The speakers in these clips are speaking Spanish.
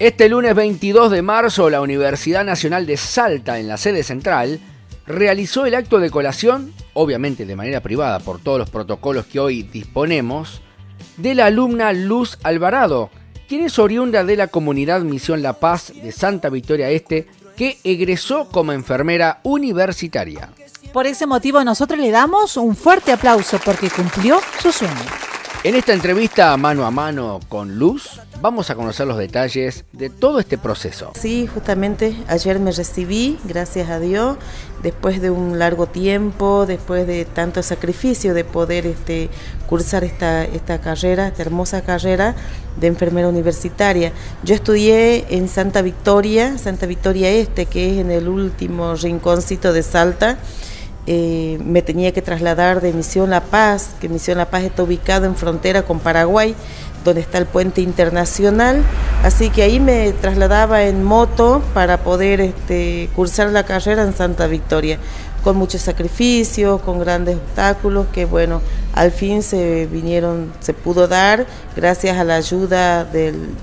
Este lunes 22 de marzo, la Universidad Nacional de Salta, en la sede central, realizó el acto de colación, obviamente de manera privada por todos los protocolos que hoy disponemos, de la alumna Luz Alvarado, quien es oriunda de la comunidad Misión La Paz de Santa Victoria Este, que egresó como enfermera universitaria. Por ese motivo nosotros le damos un fuerte aplauso porque cumplió su sueño. En esta entrevista mano a mano con Luz, vamos a conocer los detalles de todo este proceso. Sí, justamente ayer me recibí, gracias a Dios, después de un largo tiempo, después de tanto sacrificio de poder este, cursar esta, esta carrera, esta hermosa carrera de enfermera universitaria. Yo estudié en Santa Victoria, Santa Victoria Este, que es en el último rinconcito de Salta. Eh, me tenía que trasladar de Misión La Paz, que Misión La Paz está ubicado en frontera con Paraguay, donde está el puente internacional, así que ahí me trasladaba en moto para poder este, cursar la carrera en Santa Victoria, con muchos sacrificios, con grandes obstáculos, que bueno, al fin se vinieron, se pudo dar gracias a la ayuda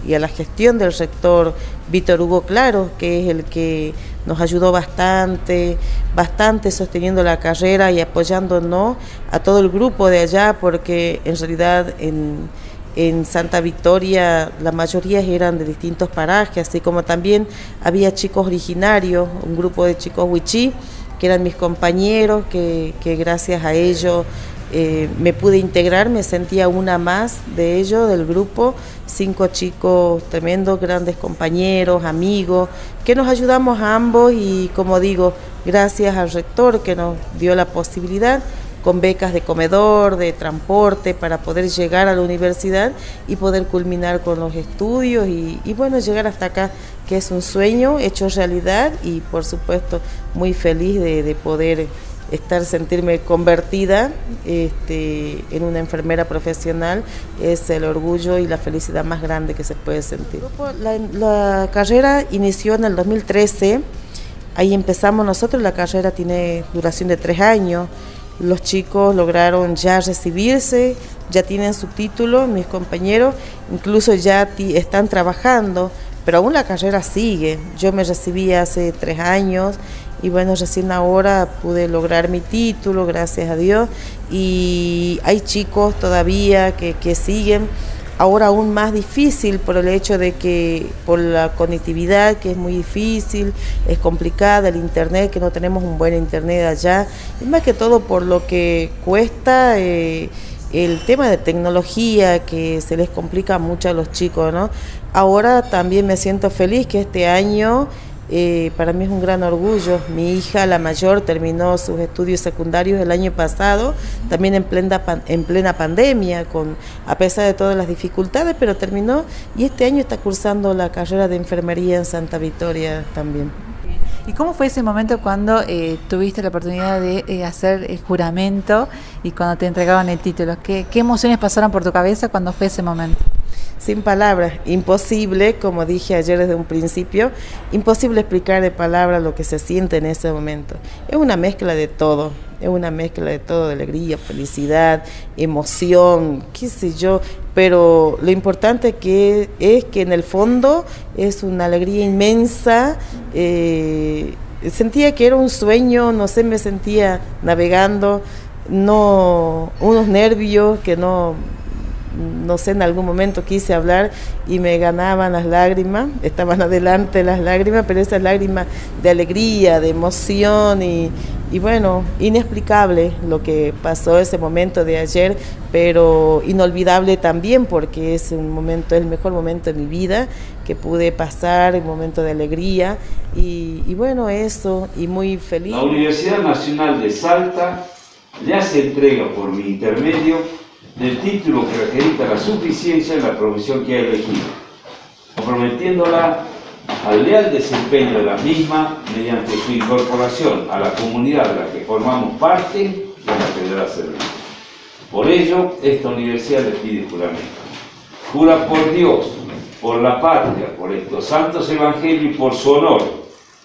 y a la gestión del rector Víctor Hugo Claro, que es el que nos ayudó bastante, bastante sosteniendo la carrera y apoyándonos a todo el grupo de allá, porque en realidad en en Santa Victoria la mayoría eran de distintos parajes, así como también había chicos originarios, un grupo de chicos huichí, que eran mis compañeros, que, gracias a ellos eh, me pude integrar, me sentía una más de ellos, del grupo, cinco chicos tremendos, grandes compañeros, amigos, que nos ayudamos a ambos y como digo, gracias al rector que nos dio la posibilidad con becas de comedor, de transporte, para poder llegar a la universidad y poder culminar con los estudios y, bueno, llegar hasta acá, que es un sueño hecho realidad y por supuesto muy feliz de, poder estar, sentirme convertida este, en una enfermera profesional es el orgullo y la felicidad más grande que se puede sentir. La, la carrera inició en el 2013, ahí empezamos nosotros, la carrera tiene duración de tres años. Los chicos lograron ya recibirse, ya tienen su título, mis compañeros incluso ya están trabajando, pero aún la carrera sigue. Yo me recibí hace tres años y bueno, recién ahora pude lograr mi título, gracias a Dios, y hay chicos todavía que, que siguen ahora aún más difícil por el hecho de que por la conectividad que es muy difícil, es complicada, el internet, que no tenemos un buen internet allá, y más que todo por lo que cuesta eh, el tema de tecnología que se les complica mucho a los chicos, ¿no? Ahora también me siento feliz que este año eh, para mí es un gran orgullo. Mi hija, la mayor, terminó sus estudios secundarios el año pasado, también en plena, en plena pandemia, con, a pesar de todas las dificultades, pero terminó y este año está cursando la carrera de enfermería en Santa Victoria también. ¿Y cómo fue ese momento cuando eh, tuviste la oportunidad de eh, hacer el juramento y cuando te entregaban el título? ¿Qué, ¿Qué emociones pasaron por tu cabeza cuando fue ese momento? sin palabras, imposible, como dije ayer desde un principio, imposible explicar de palabras lo que se siente en ese momento. Es una mezcla de todo, es una mezcla de todo, de alegría, felicidad, emoción, qué sé yo, pero lo importante que es que en el fondo es una alegría inmensa. Eh, sentía que era un sueño, no sé, me sentía navegando, no unos nervios que no no sé, en algún momento quise hablar y me ganaban las lágrimas, estaban adelante las lágrimas, pero esas lágrimas de alegría, de emoción y, bueno, inexplicable lo que pasó ese momento de ayer, pero inolvidable también porque es un momento, el mejor momento de mi vida que pude pasar, un momento de alegría y, y bueno, eso, y muy feliz. La Universidad Nacional de Salta le hace entrega por mi intermedio del título que acredita la suficiencia en la profesión que ha elegido, comprometiéndola al leal desempeño de la misma mediante su incorporación a la comunidad de la que formamos parte y a la que dará servicio. Por ello, esta universidad le pide juramento. Jura por Dios, por la patria, por estos santos evangelios y por su honor,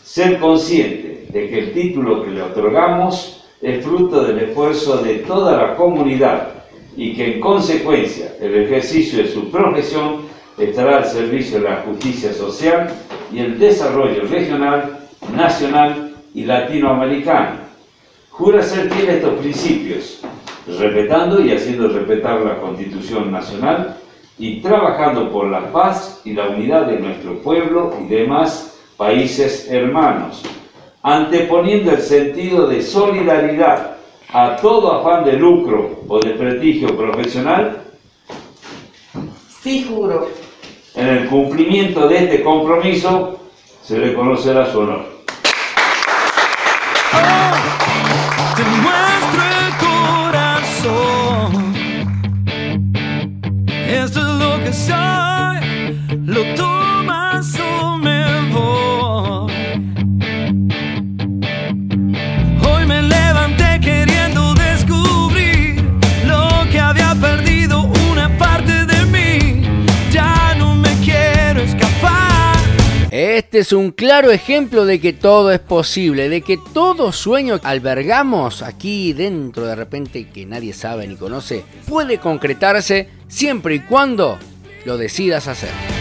ser consciente de que el título que le otorgamos es fruto del esfuerzo de toda la comunidad y que en consecuencia el ejercicio de su profesión estará al servicio de la justicia social y el desarrollo regional, nacional y latinoamericano. Jura ser fiel a estos principios, respetando y haciendo respetar la Constitución Nacional y trabajando por la paz y la unidad de nuestro pueblo y demás países hermanos, anteponiendo el sentido de solidaridad a todo afán de lucro o de prestigio profesional? Sí, juro. En el cumplimiento de este compromiso se le conocerá su honor. Este es un claro ejemplo de que todo es posible, de que todo sueño que albergamos aquí dentro de repente que nadie sabe ni conoce, puede concretarse siempre y cuando lo decidas hacer.